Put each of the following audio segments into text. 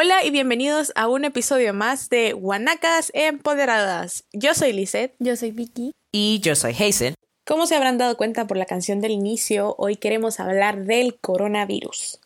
Hola y bienvenidos a un episodio más de Guanacas Empoderadas. Yo soy Lisette. Yo soy Vicky. Y yo soy Hazel. Como se habrán dado cuenta por la canción del inicio, hoy queremos hablar del coronavirus.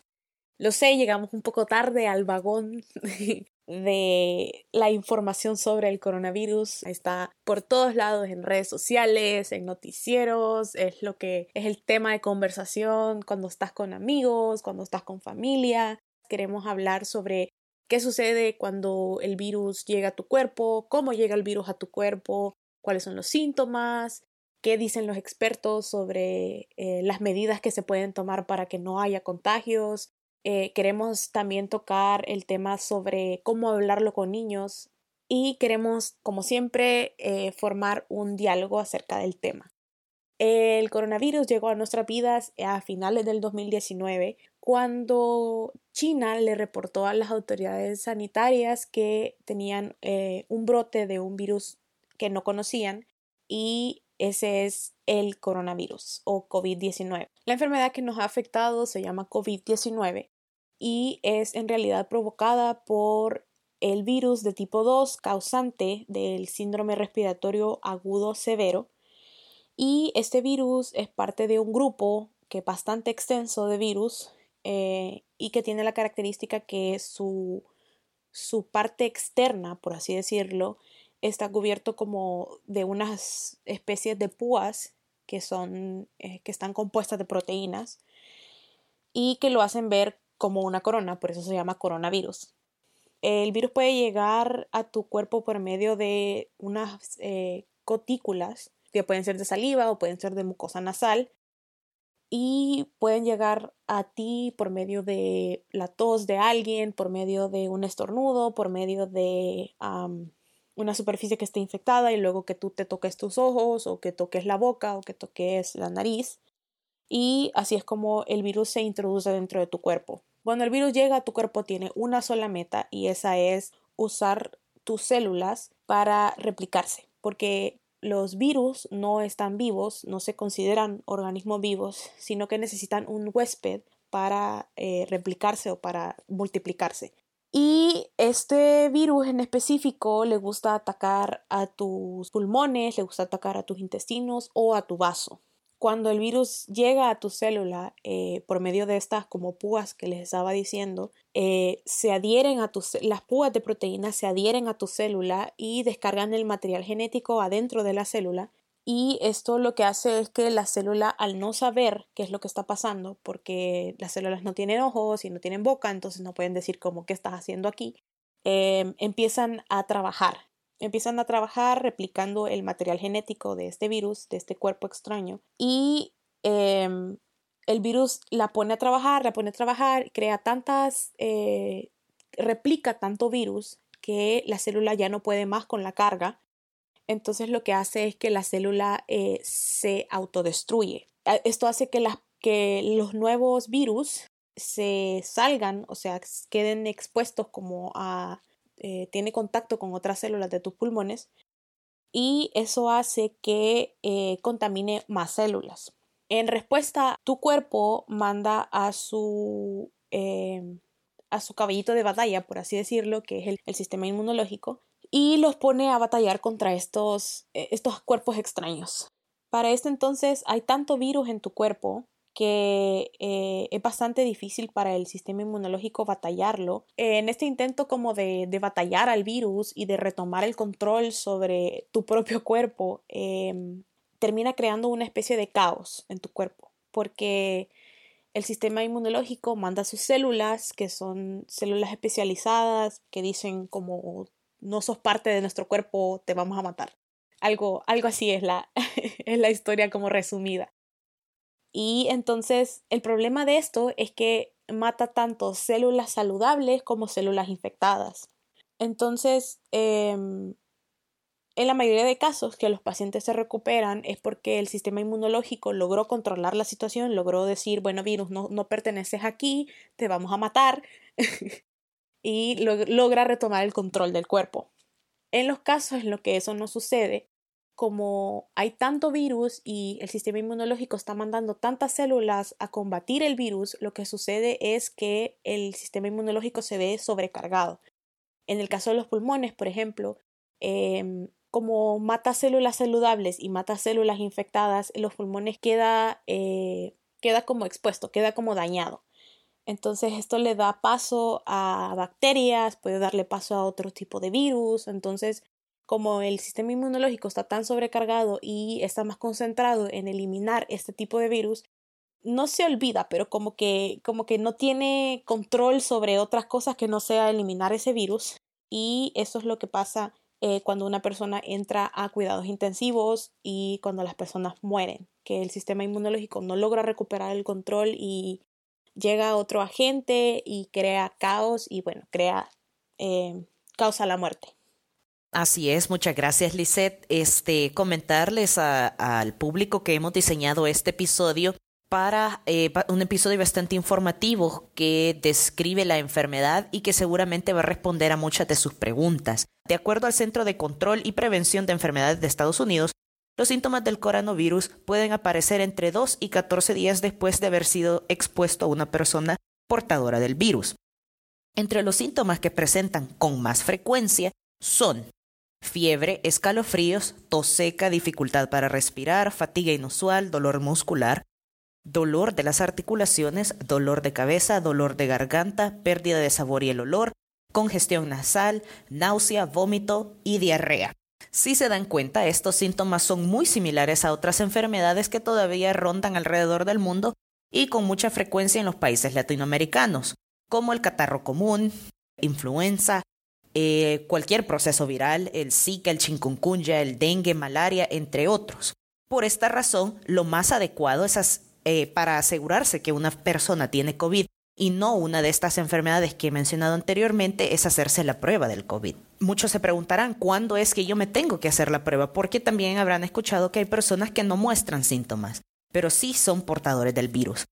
Lo sé, llegamos un poco tarde al vagón de la información sobre el coronavirus. Está por todos lados en redes sociales, en noticieros, es lo que es el tema de conversación cuando estás con amigos, cuando estás con familia. Queremos hablar sobre qué sucede cuando el virus llega a tu cuerpo, cómo llega el virus a tu cuerpo, cuáles son los síntomas, qué dicen los expertos sobre eh, las medidas que se pueden tomar para que no haya contagios, eh, queremos también tocar el tema sobre cómo hablarlo con niños y queremos, como siempre, eh, formar un diálogo acerca del tema. El coronavirus llegó a nuestras vidas a finales del 2019 cuando China le reportó a las autoridades sanitarias que tenían eh, un brote de un virus que no conocían y ese es el coronavirus o COVID-19. La enfermedad que nos ha afectado se llama COVID-19 y es en realidad provocada por el virus de tipo 2 causante del síndrome respiratorio agudo severo y este virus es parte de un grupo que es bastante extenso de virus eh, y que tiene la característica que su, su parte externa, por así decirlo, está cubierto como de unas especies de púas que son eh, que están compuestas de proteínas y que lo hacen ver como una corona, por eso se llama coronavirus. El virus puede llegar a tu cuerpo por medio de unas eh, que pueden ser de saliva o pueden ser de mucosa nasal y pueden llegar a ti por medio de la tos de alguien, por medio de un estornudo, por medio de una superficie que esté infectada y luego que tú te toques tus ojos o que toques la boca o que toques la nariz. Y así es como el virus se introduce dentro de tu cuerpo. Cuando el virus llega a tu cuerpo tiene una sola meta y esa es usar tus células para replicarse, porque los virus no están vivos, no se consideran organismos vivos, sino que necesitan un huésped para eh, replicarse o para multiplicarse. Y este virus en específico le gusta atacar a tus pulmones, le gusta atacar a tus intestinos o a tu vaso cuando el virus llega a tu célula eh, por medio de estas como púas que les estaba diciendo, eh, se adhieren a tus, las púas de proteínas se adhieren a tu célula y descargan el material genético adentro de la célula. Y esto lo que hace es que la célula, al no saber qué es lo que está pasando, porque las células no tienen ojos y no tienen boca, entonces no pueden decir como qué estás haciendo aquí, eh, empiezan a trabajar empiezan a trabajar replicando el material genético de este virus, de este cuerpo extraño, y em, el virus la pone a trabajar, la pone a trabajar, crea tantas, eh, replica tanto virus que la célula ya no puede más con la carga. Entonces lo que hace es que la célula eh, se autodestruye. Esto hace que, que los nuevos virus se salgan, o sea, queden expuestos como a eh, tiene contacto con otras células de tus pulmones y eso hace que eh, contamine más células. En respuesta, tu cuerpo manda a su, em, a su caballito de batalla, por así decirlo, que es el, sistema inmunológico, y los pone a batallar contra estos, eh, estos cuerpos extraños. Para este entonces hay tanto virus en tu cuerpo que eh, es bastante difícil para el sistema inmunológico batallarlo. en este intento como de, batallar al virus y de retomar el control sobre tu propio cuerpo, em, termina creando una especie de caos en tu cuerpo, porque el sistema inmunológico manda sus células, que son células especializadas, que dicen como no sos parte de nuestro cuerpo, te vamos a matar. Algo, algo así es la, es la historia como resumida. Y entonces el problema de esto es que mata tanto células saludables como células infectadas. Entonces, em, en la mayoría de casos que los pacientes se recuperan es porque el sistema inmunológico logró controlar la situación, logró decir, bueno, virus, no, no perteneces aquí, te vamos a matar, y logra retomar el control del cuerpo. En los casos en los que eso no sucede, como hay tanto virus y el sistema inmunológico está mandando tantas células a combatir el virus, lo que sucede es que el sistema inmunológico se ve sobrecargado. En el caso de los pulmones, por ejemplo, em, como mata células saludables y mata células infectadas, los pulmones queda, eh, queda como expuesto, queda como dañado. Entonces esto le da paso a bacterias, puede darle paso a otro tipo de virus. Entonces, como el sistema inmunológico está tan sobrecargado y está más concentrado en eliminar este tipo de virus, no se olvida, pero como que, como que no tiene control sobre otras cosas que no sea eliminar ese virus. Y eso es lo que pasa eh, cuando una persona entra a cuidados intensivos y cuando las personas mueren, que el sistema inmunológico no logra recuperar el control y llega otro agente y crea caos y bueno, crea, eh, causa la muerte. Así es, muchas gracias Lisette. Este, comentarles al público que hemos diseñado este episodio para eh, un episodio bastante informativo que describe la enfermedad y que seguramente va a responder a muchas de sus preguntas. De acuerdo al Centro de Control y Prevención de Enfermedades de Estados Unidos, los síntomas del coronavirus pueden aparecer entre 2 y 14 días después de haber sido expuesto a una persona portadora del virus. Entre los síntomas que presentan con más frecuencia son fiebre, escalofríos, tos seca, dificultad para respirar, fatiga inusual, dolor muscular, dolor de las articulaciones, dolor de cabeza, dolor de garganta, pérdida de sabor y el olor, congestión nasal, náusea, vómito y diarrea. Si se dan cuenta, estos síntomas son muy similares a otras enfermedades que todavía rondan alrededor del mundo y con mucha frecuencia en los países latinoamericanos, como el catarro común, influenza, eh, cualquier proceso viral, el Zika, el chikungunya, el dengue, malaria, entre otros. Por esta razón, lo más adecuado es eh, para asegurarse que una persona tiene COVID y no una de estas enfermedades que he mencionado anteriormente es hacerse la prueba del COVID. Muchos se preguntarán cuándo es que yo me tengo que hacer la prueba, porque también habrán escuchado que hay personas que no muestran síntomas, pero sí son portadores del virus.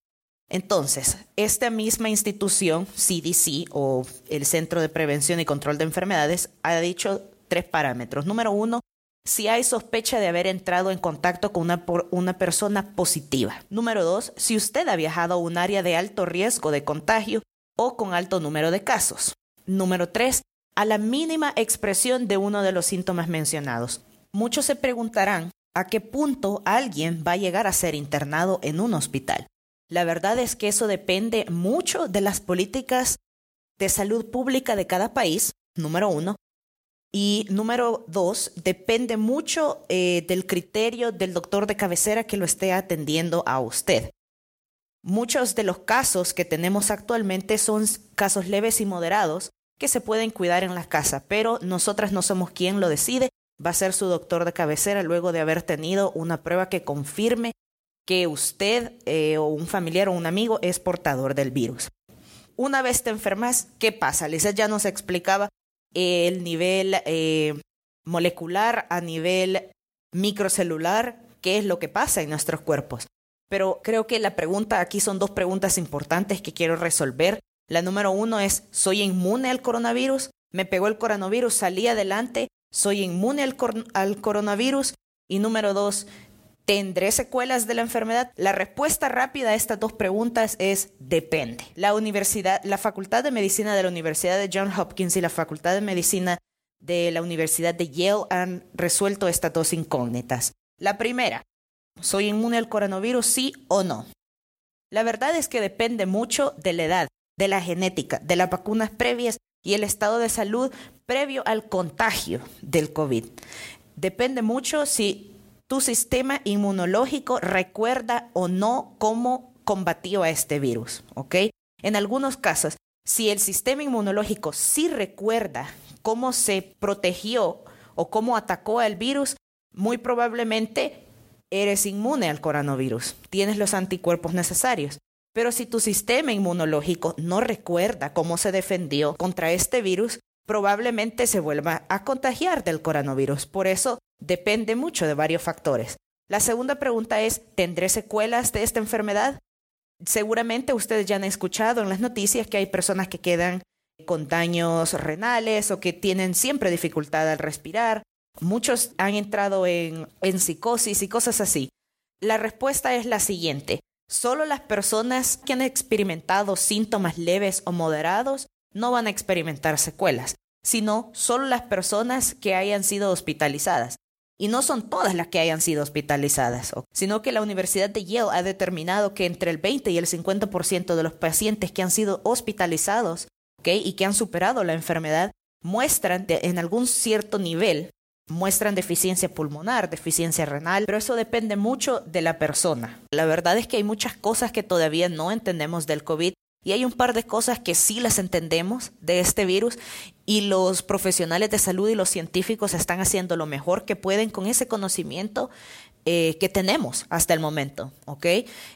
Entonces, esta misma institución, CDC o el Centro de Prevención y Control de Enfermedades, ha dicho tres parámetros. Número uno, si hay sospecha de haber entrado en contacto con una, persona positiva. Número dos, si usted ha viajado a un área de alto riesgo de contagio o con alto número de casos. Número tres, a la mínima expresión de uno de los síntomas mencionados. Muchos se preguntarán a qué punto alguien va a llegar a ser internado en un hospital. La verdad es que eso depende mucho de las políticas de salud pública de cada país, número uno, y número dos, depende mucho eh, del criterio del doctor de cabecera que lo esté atendiendo a usted. Muchos de los casos que tenemos actualmente son casos leves y moderados que se pueden cuidar en la casa, pero nosotras no somos quien lo decide, va a ser su doctor de cabecera luego de haber tenido una prueba que confirme que usted eh, o un familiar o un amigo es portador del virus. Una vez te enfermas, ¿qué pasa? Lisa ya nos explicaba el nivel eh, molecular, a nivel microcelular, qué es lo que pasa en nuestros cuerpos. Pero creo que la pregunta aquí son dos preguntas importantes que quiero resolver. La número uno es, ¿soy inmune al coronavirus? ¿Me pegó el coronavirus? ¿Salí adelante? ¿Soy inmune al, al coronavirus? Y número dos, ¿Tendré secuelas de la enfermedad? La respuesta rápida a estas dos preguntas es depende. La universidad, la Facultad de Medicina de la Universidad de Johns Hopkins y la Facultad de Medicina de la Universidad de Yale han resuelto estas dos incógnitas. La primera, ¿soy inmune al coronavirus sí o no? La verdad es que depende mucho de la edad, de la genética, de las vacunas previas y el estado de salud previo al contagio del COVID. Depende mucho si tu sistema inmunológico recuerda o no cómo combatió a este virus, ¿ok? En algunos casos, si el sistema inmunológico sí recuerda cómo se protegió o cómo atacó al virus, muy probablemente eres inmune al coronavirus, tienes los anticuerpos necesarios. Pero si tu sistema inmunológico no recuerda cómo se defendió contra este virus, probablemente se vuelva a contagiar del coronavirus. Por eso depende mucho de varios factores. La segunda pregunta es, ¿tendré secuelas de esta enfermedad? Seguramente ustedes ya han escuchado en las noticias que hay personas que quedan con daños renales o que tienen siempre dificultad al respirar muchos han entrado en, en psicosis y cosas así. La respuesta es la siguiente. Solo las personas que han experimentado síntomas leves o moderados no van a experimentar secuelas, sino solo las personas que hayan sido hospitalizadas. Y no son todas las que hayan sido hospitalizadas, sino que la Universidad de Yale ha determinado que entre el 20 y el 50% de los pacientes que han sido hospitalizados y que han superado la enfermedad muestran en algún cierto nivel, muestran deficiencia pulmonar, deficiencia renal, pero eso depende mucho de la persona. La verdad es que hay muchas cosas que todavía no entendemos del COVID y hay un par de cosas que sí las entendemos de este virus y los profesionales de salud y los científicos están haciendo lo mejor que pueden con ese conocimiento eh, que tenemos hasta el momento, ¿ok?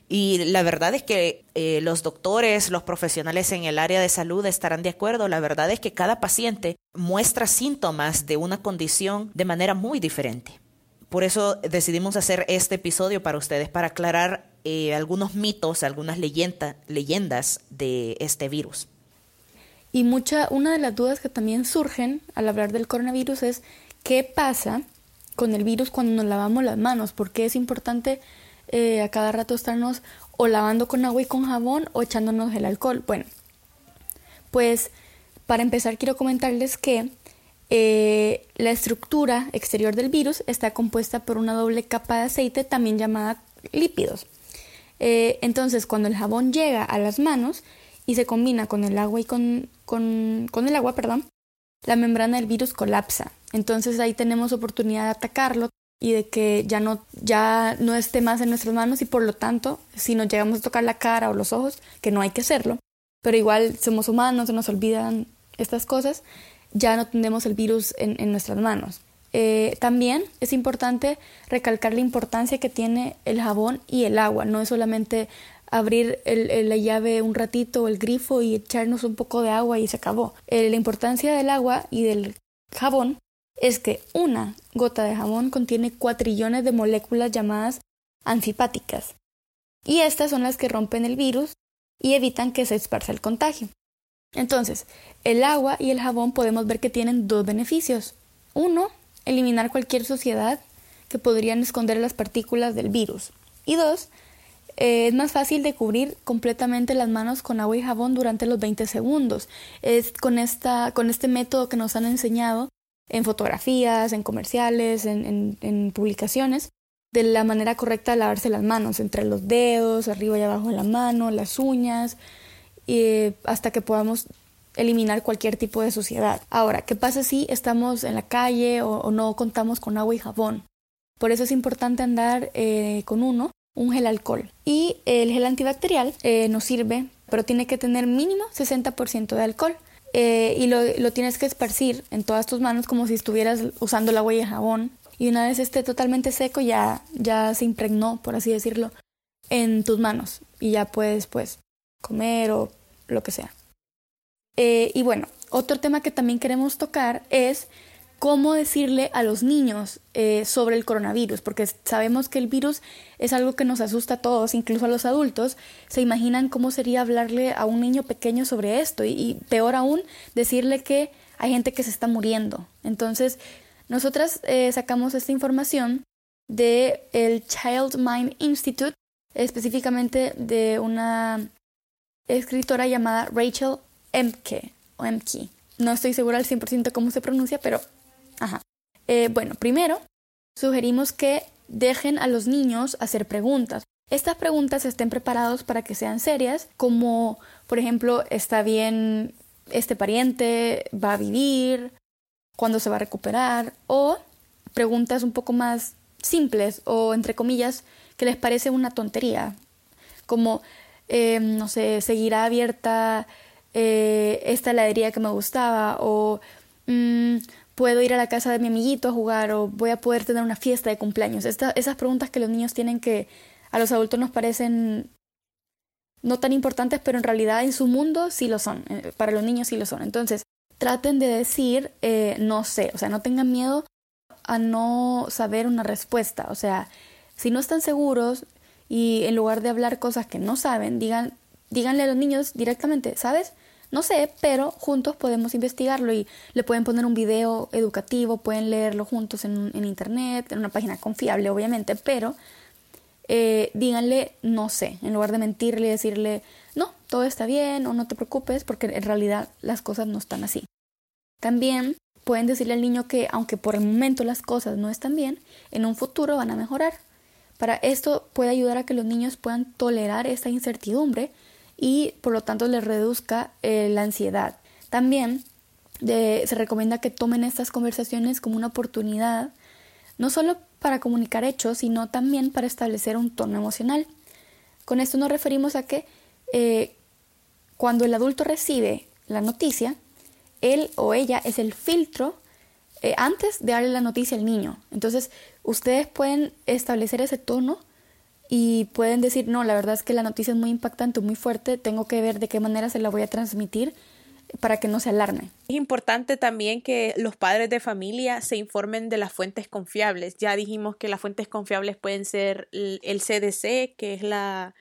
Y la verdad es que eh, los doctores, los profesionales en el área de salud estarán de acuerdo. La verdad es que cada paciente muestra síntomas de una condición de manera muy diferente. Por eso decidimos hacer este episodio para ustedes, para aclarar eh, algunos mitos, algunas leyendas de este virus. Y mucha, una de las dudas que también surgen al hablar del coronavirus es qué pasa con el virus cuando nos lavamos las manos, porque es importante eh, a cada rato estarnos o lavando con agua y con jabón o echándonos el alcohol. Bueno, pues para empezar quiero comentarles que eh, la estructura exterior del virus está compuesta por una doble capa de aceite, también llamada lípidos. Eh, entonces, cuando el jabón llega a las manos y se combina con el agua y con, con, con el agua, perdón, la membrana del virus colapsa. Entonces ahí tenemos oportunidad de atacarlo y de que ya no, ya no esté más en nuestras manos y por lo tanto, si nos llegamos a tocar la cara o los ojos, que no hay que hacerlo, pero igual somos humanos, se nos olvidan estas cosas, ya no tenemos el virus en, en nuestras manos. Eh, también es importante recalcar la importancia que tiene el jabón y el agua. No es solamente abrir la llave un ratito o el grifo y echarnos un poco de agua y se acabó. Eh, la importancia del agua y del jabón es que una gota de jabón contiene cuatrillones de moléculas llamadas anfipáticas. Y estas son las que rompen el virus y evitan que se esparza el contagio. Entonces, el agua y el jabón podemos ver que tienen dos beneficios. Uno, eliminar cualquier suciedad que podrían esconder las partículas del virus. Y dos, eh, es más fácil de cubrir completamente las manos con agua y jabón durante los 20 segundos. Es con, esta, con este método que nos han enseñado en fotografías, en comerciales, en, en, publicaciones, de la manera correcta de lavarse las manos, entre los dedos, arriba y abajo de la mano, las uñas, y hasta que podamos eliminar cualquier tipo de suciedad. Ahora, ¿qué pasa si estamos en la calle o, no contamos con agua y jabón? Por eso es importante andar eh, con uno, un gel alcohol. Y el gel antibacterial eh, nos sirve, pero tiene que tener mínimo 60% de alcohol. Eh, y lo, lo, tienes que esparcir en todas tus manos como si estuvieras usando el agua y el jabón. Y una vez esté totalmente seco, ya, ya se impregnó, por así decirlo, en tus manos. Y ya puedes, pues, comer o lo que sea. Eh, y bueno, otro tema que también queremos tocar es cómo decirle a los niños eh, sobre el coronavirus, porque sabemos que el virus es algo que nos asusta a todos, incluso a los adultos. Se imaginan cómo sería hablarle a un niño pequeño sobre esto y, peor aún, decirle que hay gente que se está muriendo. Entonces, nosotras eh, sacamos esta información de el Child Mind Institute, específicamente de una escritora llamada Rachel Emke o Emke. No estoy segura al 100% cómo se pronuncia, pero ajá. Eh, bueno, primero, sugerimos que dejen a los niños hacer preguntas. Estas preguntas estén preparados para que sean serias, como por ejemplo, ¿está bien este pariente? ¿Va a vivir? ¿Cuándo se va a recuperar? O preguntas un poco más simples o entre comillas que les parece una tontería, como, eh, no sé, seguirá abierta eh, esta heladería que me gustaba o mm, puedo ir a la casa de mi amiguito a jugar o voy a poder tener una fiesta de cumpleaños. esas preguntas que los niños tienen que a los adultos nos parecen no tan importantes, pero en realidad en su mundo sí lo son, eh, para los niños sí lo son. Entonces, traten de decir eh, no sé, o sea, no tengan miedo a no saber una respuesta, o sea, si no están seguros y en lugar de hablar cosas que no saben, digan, díganle a los niños directamente, ¿sabes? No sé, pero juntos podemos investigarlo y le pueden poner un video educativo, pueden leerlo juntos en, en internet, en una página confiable, obviamente, pero eh, díganle no sé, en lugar de mentirle y decirle no, todo está bien o no te preocupes, porque en realidad las cosas no están así. También pueden decirle al niño que aunque por el momento las cosas no están bien, en un futuro van a mejorar. Para esto puede ayudar a que los niños puedan tolerar esta incertidumbre y por lo tanto les reduzca eh, la ansiedad. También se recomienda que tomen estas conversaciones como una oportunidad, no solo para comunicar hechos, sino también para establecer un tono emocional. Con esto nos referimos a que eh, cuando el adulto recibe la noticia, él o ella es el filtro eh, antes de darle la noticia al niño. Entonces, ustedes pueden establecer ese tono y pueden decir, no, la verdad es que la noticia es muy impactante, muy fuerte, tengo que ver de qué manera se la voy a transmitir para que no se alarme. Es importante también que los padres de familia se informen de las fuentes confiables. Ya dijimos que las fuentes confiables pueden ser el CDC, que es la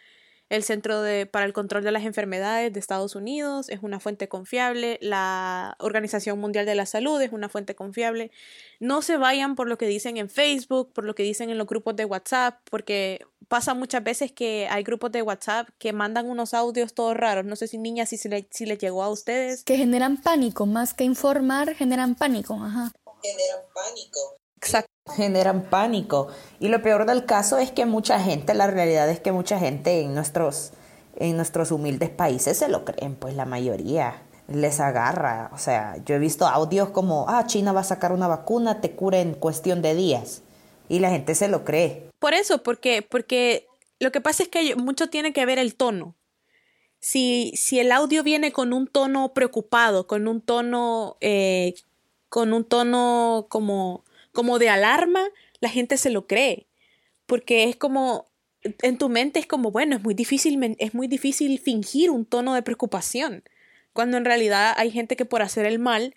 el Centro de, para el Control de las Enfermedades de Estados Unidos es una fuente confiable. La Organización Mundial de la Salud es una fuente confiable. No se vayan por lo que dicen en Facebook, por lo que dicen en los grupos de WhatsApp, porque pasa muchas veces que hay grupos de WhatsApp que mandan unos audios todos raros. No sé si niñas, si, le, si les llegó a ustedes. Que generan pánico, más que informar, generan pánico. Ajá. Generan pánico. Exacto generan pánico. Y lo peor del caso es que mucha gente, la realidad es que mucha gente en nuestros, en nuestros humildes países se lo creen, pues la mayoría les agarra. O sea, yo he visto audios como, ah, China va a sacar una vacuna, te cura en cuestión de días. Y la gente se lo cree. Por eso, porque, porque lo que pasa es que mucho tiene que ver el tono. Si, si el audio viene con un tono preocupado, con un tono, eh, con un tono como como de alarma, la gente se lo cree, porque es como, en tu mente es como, bueno, es muy difícil, es muy difícil fingir un tono de preocupación, cuando en realidad hay gente que por hacer el mal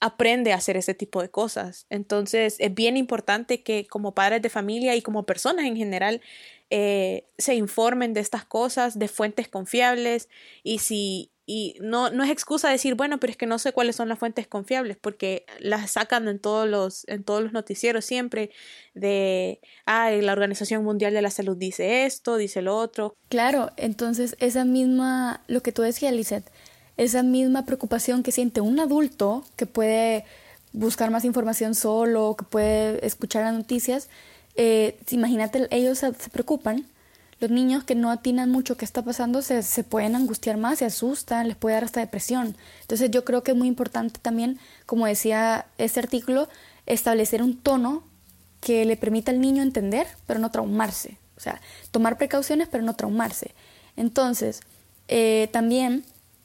aprende a hacer ese tipo de cosas. Entonces es bien importante que como padres de familia y como personas en general eh, se informen de estas cosas, de fuentes confiables y si y no, no es excusa decir, bueno, pero es que no sé cuáles son las fuentes confiables, porque las sacan en todos los, en todos los noticieros siempre de, ah, la Organización Mundial de la Salud dice esto, dice lo otro. Claro, entonces esa misma, lo que tú decías, Lizeth, esa misma preocupación que siente un adulto que puede buscar más información solo, que puede escuchar las noticias, eh, imagínate, ellos se preocupan niños que no atinan mucho qué está pasando se, se pueden angustiar más, se asustan, les puede dar hasta depresión. Entonces yo creo que es muy importante también, como decía este artículo, establecer un tono que le permita al niño entender, pero no traumarse. O sea, tomar precauciones, pero no traumarse. Entonces, eh, también,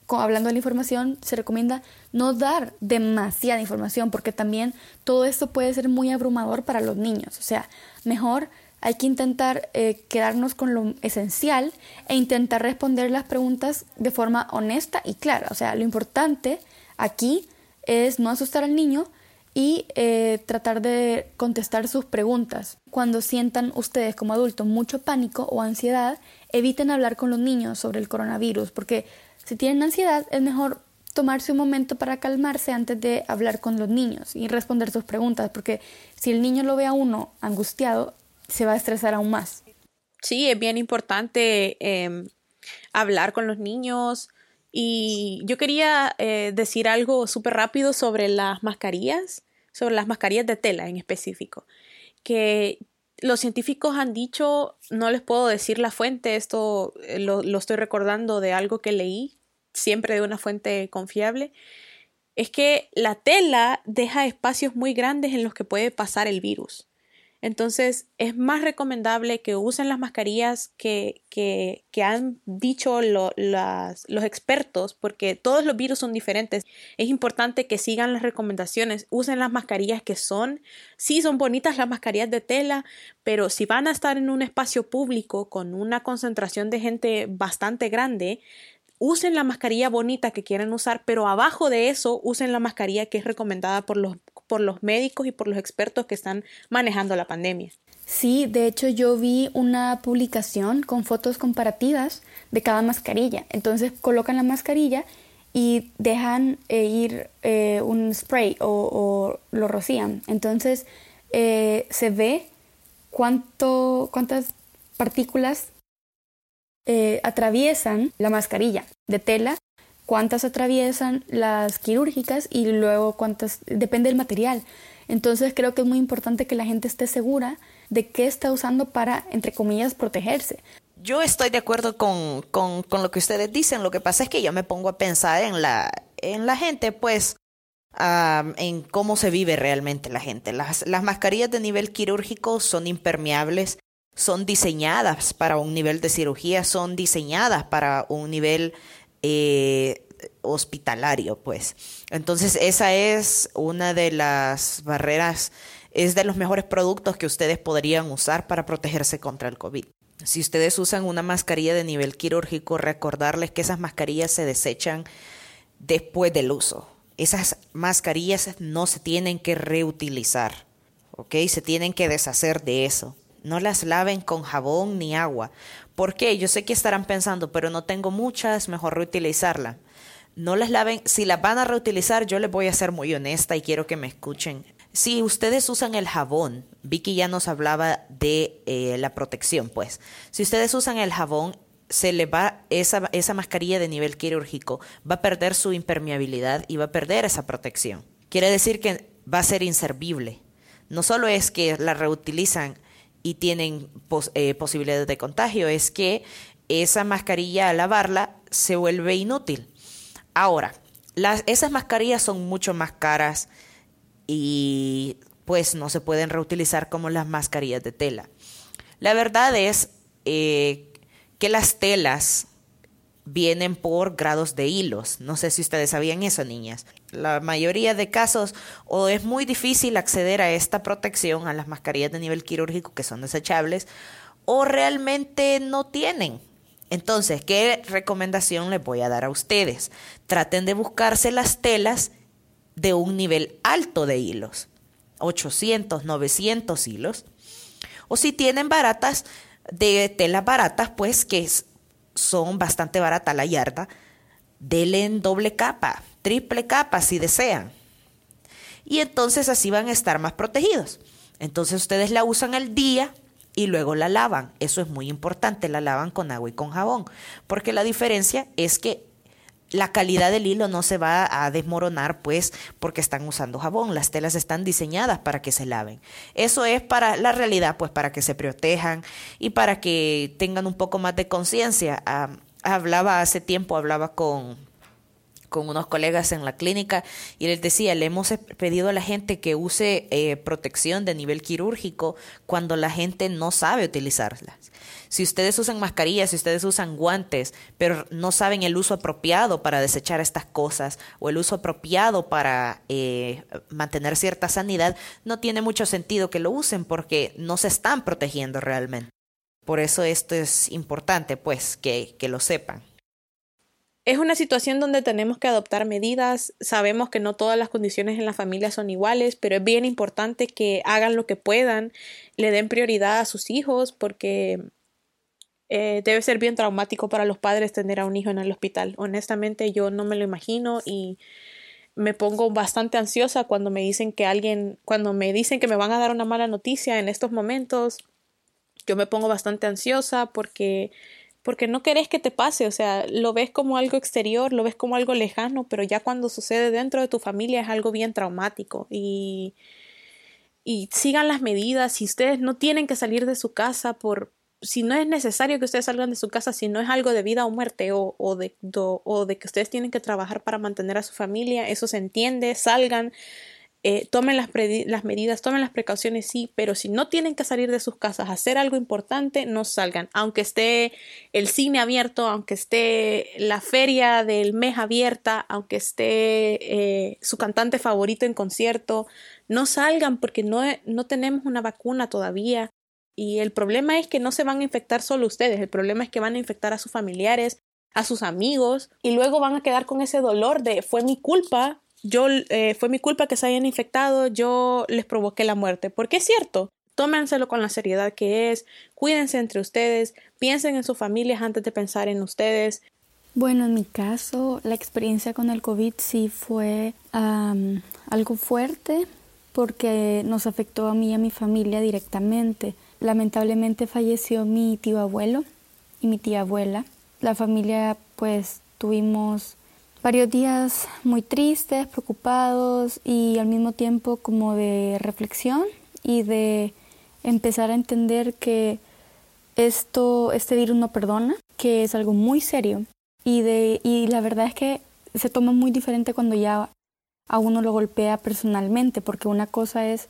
hablando de la información, se recomienda no dar demasiada información, porque también todo esto puede ser muy abrumador para los niños. O sea, mejor hay que intentar eh, quedarnos con lo esencial e intentar responder las preguntas de forma honesta y clara. O sea, lo importante aquí es no asustar al niño y eh, tratar de contestar sus preguntas. Cuando sientan ustedes como adultos mucho pánico o ansiedad, eviten hablar con los niños sobre el coronavirus, porque si tienen ansiedad es mejor tomarse un momento para calmarse antes de hablar con los niños y responder sus preguntas, porque si el niño lo ve a uno angustiado, se va a estresar aún más. Sí, es bien importante em, hablar con los niños. Y yo quería eh, decir algo súper rápido sobre las mascarillas, sobre las mascarillas de tela en específico, que los científicos han dicho, no les puedo decir la fuente, esto eh, lo, lo estoy recordando de algo que leí, siempre de una fuente confiable, es que la tela deja espacios muy grandes en los que puede pasar el virus. Entonces es más recomendable que usen las mascarillas que, que, han dicho los expertos, porque todos los virus son diferentes. Es importante que sigan las recomendaciones, usen las mascarillas que son. Sí, son bonitas las mascarillas de tela, pero si van a estar en un espacio público con una concentración de gente bastante grande, usen la mascarilla bonita que quieren usar, pero abajo de eso usen la mascarilla que es recomendada por los por los médicos y por los expertos que están manejando la pandemia. Sí, de hecho yo vi una publicación con fotos comparativas de cada mascarilla. Entonces colocan la mascarilla y dejan eh, ir eh, un spray o, lo rocían. Entonces eh, se ve cuánto, cuántas partículas atraviesan la mascarilla de tela, cuántas atraviesan las quirúrgicas y luego cuántas, depende del material. Entonces creo que es muy importante que la gente esté segura de qué está usando para, entre comillas, protegerse. Yo estoy de acuerdo con, con, lo que ustedes dicen. Lo que pasa es que yo me pongo a pensar en la, en la gente, pues, en cómo se vive realmente la gente. Las, las mascarillas de nivel quirúrgico son impermeables, son diseñadas para un nivel de cirugía, son diseñadas para un nivel eh, hospitalario, pues. Entonces, esa es una de las barreras, es de los mejores productos que ustedes podrían usar para protegerse contra el COVID. Si ustedes usan una mascarilla de nivel quirúrgico, recordarles que esas mascarillas se desechan después del uso. Esas mascarillas no se tienen que reutilizar, ¿ok? Se tienen que deshacer de eso. No las laven con jabón ni agua. ¿Por qué? Yo sé que estarán pensando, pero no tengo muchas, mejor reutilizarla. No las laven, si las van a reutilizar, yo les voy a ser muy honesta y quiero que me escuchen. Si ustedes usan el jabón, Vicky ya nos hablaba de eh, la protección, pues. Si ustedes usan el jabón, se le va esa, esa mascarilla de nivel quirúrgico, va a perder su impermeabilidad y va a perder esa protección. Quiere decir que va a ser inservible. No solo es que la reutilizan y tienen eh, posibilidades de contagio, es que esa mascarilla al lavarla se vuelve inútil. Ahora, las, esas mascarillas son mucho más caras y pues no se pueden reutilizar como las mascarillas de tela. La verdad es eh, que las telas vienen por grados de hilos. No sé si ustedes sabían eso, niñas. La mayoría de casos o es muy difícil acceder a esta protección, a las mascarillas de nivel quirúrgico que son desechables, o realmente no tienen. Entonces, ¿qué recomendación les voy a dar a ustedes? Traten de buscarse las telas de un nivel alto de hilos, 800, 900 hilos. O si tienen baratas, de telas baratas, pues que son bastante baratas la yarda, denle en doble capa, triple capa si desean. Y entonces así van a estar más protegidos. Entonces ustedes la usan al día y luego la lavan. Eso es muy importante, la lavan con agua y con jabón, porque la diferencia es que la calidad del hilo no se va a desmoronar pues porque están usando jabón. Las telas están diseñadas para que se laven. Eso es para la realidad pues para que se protejan y para que tengan un poco más de conciencia. Ah, hablaba hace tiempo, hablaba con con unos colegas en la clínica y les decía, le hemos pedido a la gente que use eh, protección de nivel quirúrgico cuando la gente no sabe utilizarlas. Si ustedes usan mascarillas, si ustedes usan guantes, pero no saben el uso apropiado para desechar estas cosas o el uso apropiado para eh, mantener cierta sanidad, no tiene mucho sentido que lo usen porque no se están protegiendo realmente. Por eso esto es importante, pues, que, que lo sepan. Es una situación donde tenemos que adoptar medidas. Sabemos que no todas las condiciones en la familia son iguales, pero es bien importante que hagan lo que puedan, le den prioridad a sus hijos, porque eh, debe ser bien traumático para los padres tener a un hijo en el hospital. Honestamente, yo no me lo imagino y me pongo bastante ansiosa cuando me dicen que alguien, cuando me dicen que me van a dar una mala noticia en estos momentos. Yo me pongo bastante ansiosa porque porque no querés que te pase, o sea, lo ves como algo exterior, lo ves como algo lejano, pero ya cuando sucede dentro de tu familia es algo bien traumático y, y sigan las medidas, si ustedes no tienen que salir de su casa por, si no es necesario que ustedes salgan de su casa, si no es algo de vida o muerte o, o, de, o de que ustedes tienen que trabajar para mantener a su familia, eso se entiende, salgan, eh, tomen las, medidas, tomen las precauciones, sí, pero si no tienen que salir de sus casas a hacer algo importante, no salgan. Aunque esté el cine abierto, aunque esté la feria del mes abierta, aunque esté eh, su cantante favorito en concierto, no salgan porque no, no tenemos una vacuna todavía. Y el problema es que no se van a infectar solo ustedes, el problema es que van a infectar a sus familiares, a sus amigos, y luego van a quedar con ese dolor de fue mi culpa yo eh, fue mi culpa que se hayan infectado, yo les provoqué la muerte, porque es cierto. Tómenselo con la seriedad que es, cuídense entre ustedes, piensen en sus familias antes de pensar en ustedes. Bueno, en mi caso, la experiencia con el COVID sí fue algo fuerte porque nos afectó a mí y a mi familia directamente. Lamentablemente falleció mi tío abuelo y mi tía abuela. La familia pues tuvimos varios días muy tristes, preocupados y al mismo tiempo como de reflexión y de empezar a entender que esto, este virus no perdona, que es algo muy serio y, de, y la verdad es que se toma muy diferente cuando ya a uno lo golpea personalmente, porque una cosa es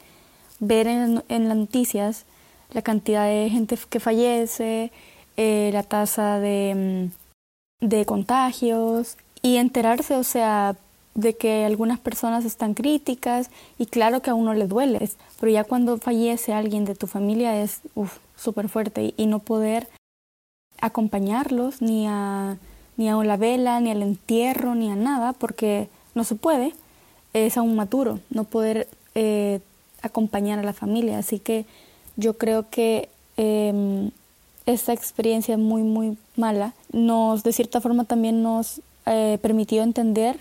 ver en, en las noticias la cantidad de gente que fallece, eh, la tasa de, mm, de contagios y enterarse, o sea, de que algunas personas están críticas y claro que a uno le duele, pero ya cuando fallece alguien de tu familia es súper fuerte y, no poder acompañarlos ni a, ni a la vela, ni al entierro, ni a nada, porque no se puede, es aún maturo no poder eh, acompañar a la familia. Así que yo creo que eh, esta experiencia muy, muy mala nos, de cierta forma, también nos eh, permitió entender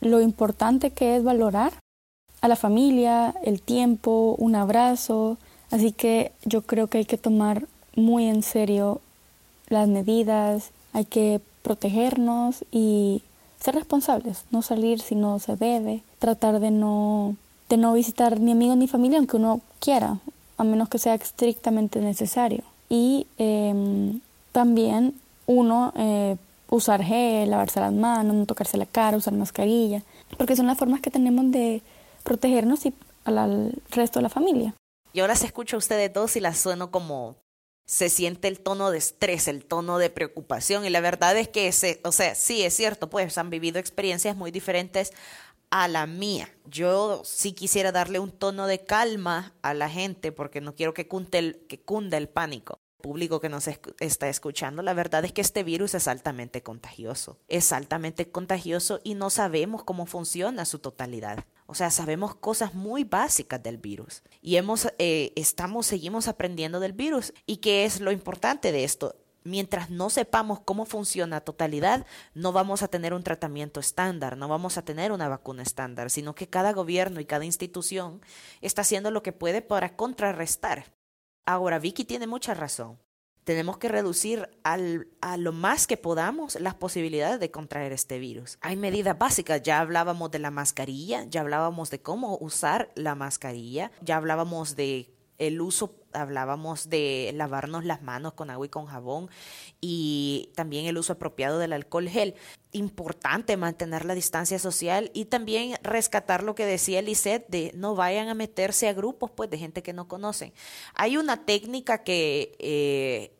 lo importante que es valorar a la familia, el tiempo, un abrazo. Así que yo creo que hay que tomar muy en serio las medidas, hay que protegernos y ser responsables, no salir si no se debe, tratar de no, de no visitar ni amigos ni familia aunque uno quiera, a menos que sea estrictamente necesario. Y em, también uno eh, usar gel, lavarse las manos, no tocarse la cara, usar mascarilla, porque son las formas que tenemos de protegernos y al, resto de la familia. Y ahora se escucha a ustedes dos y las sueno como se siente el tono de estrés, el tono de preocupación y la verdad es que, ese, o sea, sí es cierto, pues han vivido experiencias muy diferentes a la mía. Yo sí quisiera darle un tono de calma a la gente porque no quiero que cunde que cunda el pánico público que nos está escuchando, la verdad es que este virus es altamente contagioso. Es altamente contagioso y no sabemos cómo funciona su totalidad. O sea, sabemos cosas muy básicas del virus y hemos, eh, estamos, seguimos aprendiendo del virus. ¿Y qué es lo importante de esto? Mientras no sepamos cómo funciona a totalidad, no vamos a tener un tratamiento estándar, no vamos a tener una vacuna estándar, sino que cada gobierno y cada institución está haciendo lo que puede para contrarrestar Ahora, Vicky tiene mucha razón. Tenemos que reducir al, a lo más que podamos las posibilidades de contraer este virus. Hay medidas básicas, ya hablábamos de la mascarilla, ya hablábamos de cómo usar la mascarilla, ya hablábamos de el uso, hablábamos de lavarnos las manos con agua y con jabón y también el uso apropiado del alcohol gel. Importante mantener la distancia social y también rescatar lo que decía Lisette de no vayan a meterse a grupos pues de gente que no conocen. Hay una técnica que eh,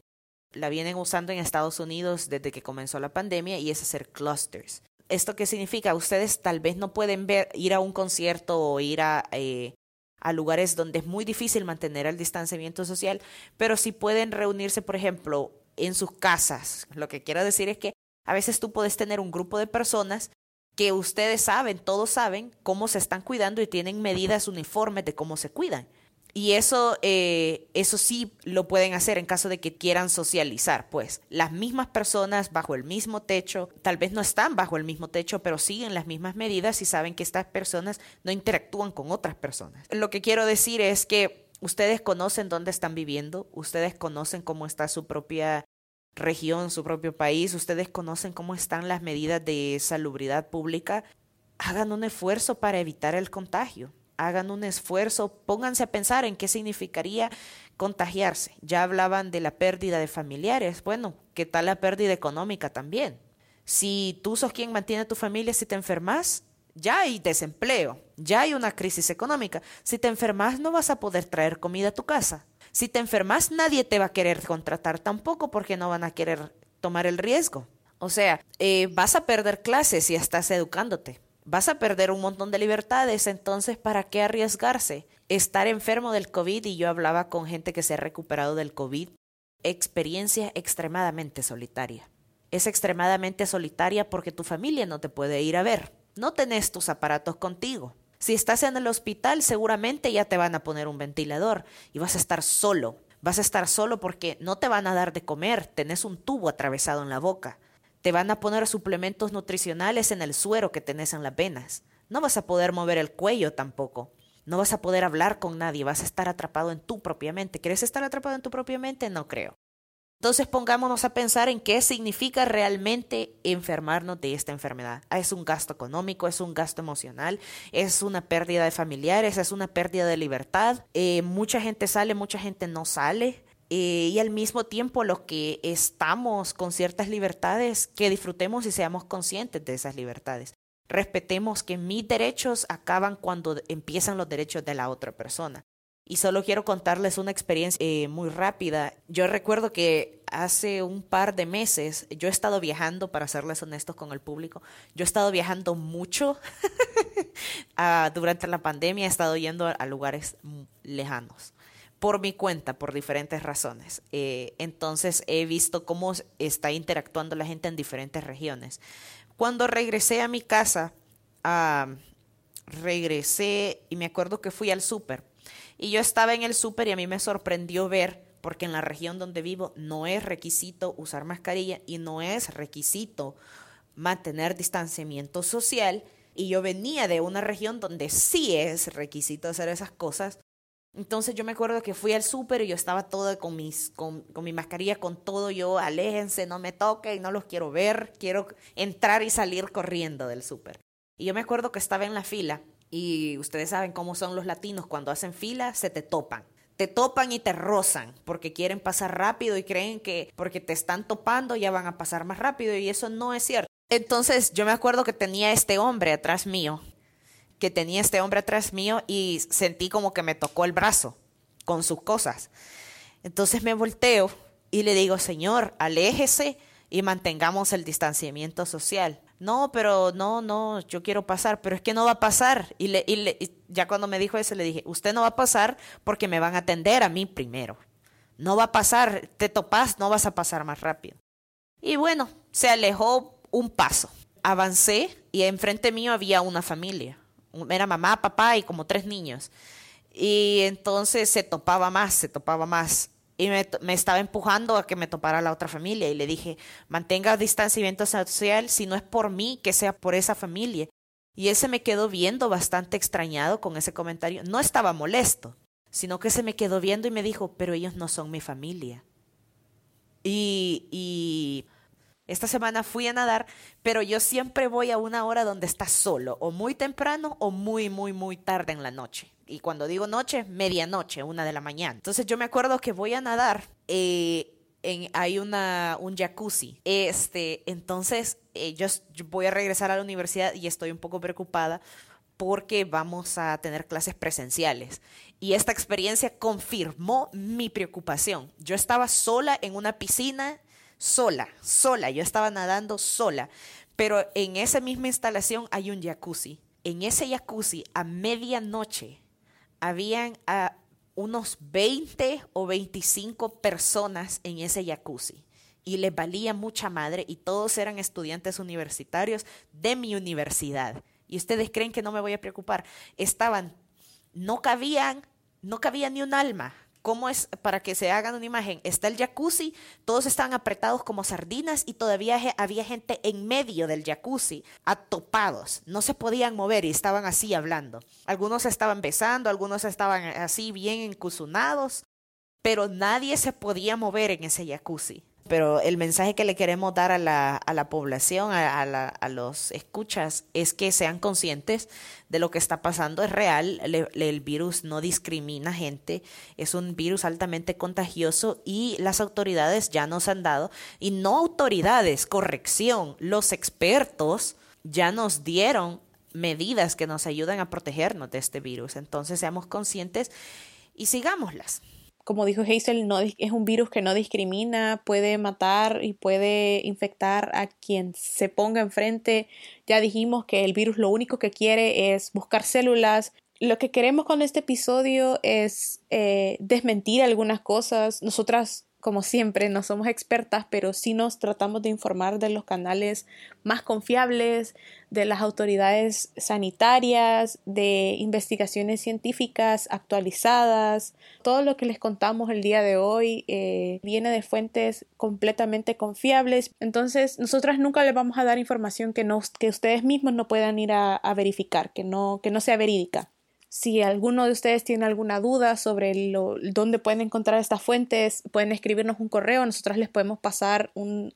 la vienen usando en Estados Unidos desde que comenzó la pandemia y es hacer clusters. ¿Esto qué significa? Ustedes tal vez no pueden ver, ir a un concierto o ir a, eh, a lugares donde es muy difícil mantener el distanciamiento social, pero si pueden reunirse, por ejemplo, en sus casas. Lo que quiero decir es que a veces tú puedes tener un grupo de personas que ustedes saben, todos saben cómo se están cuidando y tienen medidas uniformes de cómo se cuidan. Y eso, eh, eso sí lo pueden hacer en caso de que quieran socializar, pues. Las mismas personas bajo el mismo techo, tal vez no están bajo el mismo techo, pero siguen las mismas medidas y saben que estas personas no interactúan con otras personas. Lo que quiero decir es que ustedes conocen dónde están viviendo, ustedes conocen cómo está su propia región, su propio país, ustedes conocen cómo están las medidas de salubridad pública, hagan un esfuerzo para evitar el contagio hagan un esfuerzo, pónganse a pensar en qué significaría contagiarse. Ya hablaban de la pérdida de familiares. Bueno, ¿qué tal la pérdida económica también? Si tú sos quien mantiene a tu familia, si te enfermas, ya hay desempleo, ya hay una crisis económica. Si te enfermas, no vas a poder traer comida a tu casa. Si te enfermas, nadie te va a querer contratar tampoco porque no van a querer tomar el riesgo. O sea, eh, vas a perder clases si estás educándote vas a perder un montón de libertades, entonces ¿para qué arriesgarse? Estar enfermo del COVID, y yo hablaba con gente que se ha recuperado del COVID, experiencia extremadamente solitaria. Es extremadamente solitaria porque tu familia no te puede ir a ver, no tenés tus aparatos contigo. Si estás en el hospital, seguramente ya te van a poner un ventilador y vas a estar solo. Vas a estar solo porque no te van a dar de comer, tenés un tubo atravesado en la boca te van a poner suplementos nutricionales en el suero que tenés en las venas. No vas a poder mover el cuello tampoco. No vas a poder hablar con nadie, vas a estar atrapado en tu propia mente. ¿Quieres estar atrapado en tu propia mente? No creo. Entonces pongámonos a pensar en qué significa realmente enfermarnos de esta enfermedad. Ah, es un gasto económico, es un gasto emocional, es una pérdida de familiares, es una pérdida de libertad. Eh, mucha gente sale, mucha gente no sale. Eh, y al mismo tiempo los que estamos con ciertas libertades, que disfrutemos y seamos conscientes de esas libertades. Respetemos que mis derechos acaban cuando empiezan los derechos de la otra persona. Y solo quiero contarles una experiencia eh, muy rápida. Yo recuerdo que hace un par de meses yo he estado viajando, para serles honestos con el público, yo he estado viajando mucho durante la pandemia, he estado yendo a, lugares lejanos por mi cuenta, por diferentes razones. Eh, entonces he visto cómo está interactuando la gente en diferentes regiones. Cuando regresé a mi casa, regresé y me acuerdo que fui al súper y yo estaba en el súper y a mí me sorprendió ver, porque en la región donde vivo no es requisito usar mascarilla y no es requisito mantener distanciamiento social. Y yo venía de una región donde sí es requisito hacer esas cosas. Entonces yo me acuerdo que fui al súper y yo estaba todo con, mis, con, con, mi mascarilla, con todo, yo aléjense, no me toquen, no los quiero ver, quiero entrar y salir corriendo del súper. Y yo me acuerdo que estaba en la fila y ustedes saben cómo son los latinos, cuando hacen fila se te topan. Te topan y te rozan porque quieren pasar rápido y creen que porque te están topando ya van a pasar más rápido y eso no es cierto. Entonces yo me acuerdo que tenía este hombre atrás mío, que tenía este hombre atrás mío y sentí como que me tocó el brazo con sus cosas. Entonces me volteo y le digo, Señor, aléjese y mantengamos el distanciamiento social no, pero no, no, yo quiero pasar, pero es que no va a pasar. Y, le, y, ya cuando me dijo eso, le dije, usted no va a pasar porque me van a atender a mí primero. No va a pasar, te topas, no vas a pasar más rápido. Y bueno, se alejó un paso. Avancé y enfrente mío había una familia. Era mamá, papá y como tres niños. Y entonces se topaba más, se topaba más y me, estaba empujando a que me topara la otra familia y le dije, mantenga distanciamiento social, si no es por mí, que sea por esa familia. Y él se me quedó viendo bastante extrañado con ese comentario. No estaba molesto, sino que se me quedó viendo y me dijo, pero ellos no son mi familia. Y, y esta semana fui a nadar, pero yo siempre voy a una hora donde está solo, o muy temprano o muy, muy, muy tarde en la noche y cuando digo noche, medianoche, una de la mañana. Entonces yo me acuerdo que voy a nadar. Eh, en, hay una, un jacuzzi. Este, entonces, eh, yo, voy a regresar a la universidad y estoy un poco preocupada porque vamos a tener clases presenciales. Y esta experiencia confirmó mi preocupación. Yo estaba sola en una piscina, sola, sola. Yo estaba nadando sola. Pero en esa misma instalación hay un jacuzzi. En ese jacuzzi, a medianoche, habían ah, unos 20 o 25 personas en ese jacuzzi y les valía mucha madre y todos eran estudiantes universitarios de mi universidad. Y ustedes creen que no me voy a preocupar. Estaban, no cabían, no cabía ni un alma ¿Cómo es para que se hagan una imagen? Está el jacuzzi, todos estaban apretados como sardinas y todavía había gente en medio del jacuzzi, atopados, no se podían mover y estaban así hablando. Algunos estaban besando, algunos estaban así bien encusunados, pero nadie se podía mover en ese jacuzzi. Pero el mensaje que le queremos dar a la, a la población, a, a, los escuchas, es que sean conscientes de lo que está pasando. Es real, el virus no discrimina gente, es un virus altamente contagioso y las autoridades ya nos han dado, y no autoridades, corrección, los expertos ya nos dieron medidas que nos ayudan a protegernos de este virus. Entonces seamos conscientes y sigámoslas como dijo Hazel, no, es un virus que no discrimina, puede matar y puede infectar a quien se ponga enfrente. Ya dijimos que el virus lo único que quiere es buscar células. Lo que queremos con este episodio es eh, desmentir algunas cosas. Nosotras como siempre, no somos expertas, pero sí nos tratamos de informar de los canales más confiables, de las autoridades sanitarias, de investigaciones científicas actualizadas. Todo lo que les contamos el día de hoy eh, viene de fuentes completamente confiables. Entonces, nosotras nunca les vamos a dar información que, no, que ustedes mismos no puedan ir a, a verificar, que no, que no sea verídica. Si alguno de ustedes tiene alguna duda sobre dónde pueden encontrar estas fuentes, pueden escribirnos un correo. Nosotros les podemos pasar un,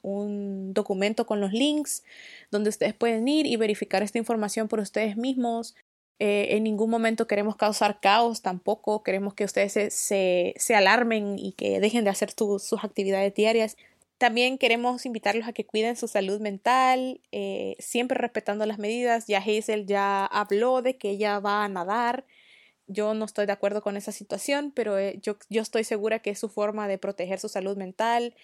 documento con los links donde ustedes pueden ir y verificar esta información por ustedes mismos. Eh, en ningún momento queremos causar caos tampoco. Queremos que ustedes se, alarmen y que dejen de hacer sus actividades diarias. También queremos invitarlos a que cuiden su salud mental, eh, siempre respetando las medidas. Ya Hazel ya habló de que ella va a nadar. Yo no estoy de acuerdo con esa situación, pero eh, yo, yo estoy segura que es su forma de proteger su salud mental.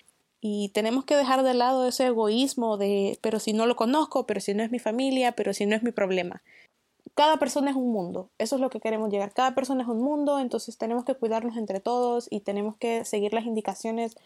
Y tenemos que dejar de lado ese egoísmo de, pero si no lo conozco, pero si no es mi familia, pero si no es mi problema. Cada persona es un mundo, eso es lo que queremos llegar. Cada persona es un mundo, entonces tenemos que cuidarnos entre todos y tenemos que seguir las indicaciones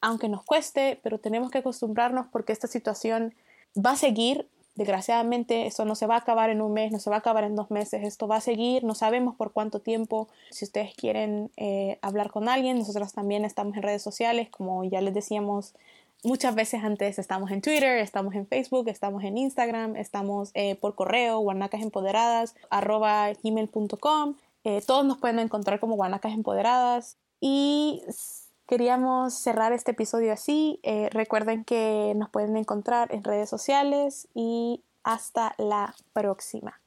aunque nos cueste, pero tenemos que acostumbrarnos porque esta situación va a seguir. Desgraciadamente, esto no se va a acabar en un mes, no se va a acabar en dos meses, esto va a seguir, no sabemos por cuánto tiempo. Si ustedes quieren eh, hablar con alguien, nosotros también estamos en redes sociales, como ya les decíamos muchas veces antes, estamos en Twitter, estamos en Facebook, estamos en Instagram, estamos eh, por correo, guanacasempoderadas, arroba gmail.com. Eh, todos nos pueden encontrar como guanacas empoderadas y Queríamos cerrar este episodio así. Eh, recuerden que nos pueden encontrar en redes sociales y hasta la próxima.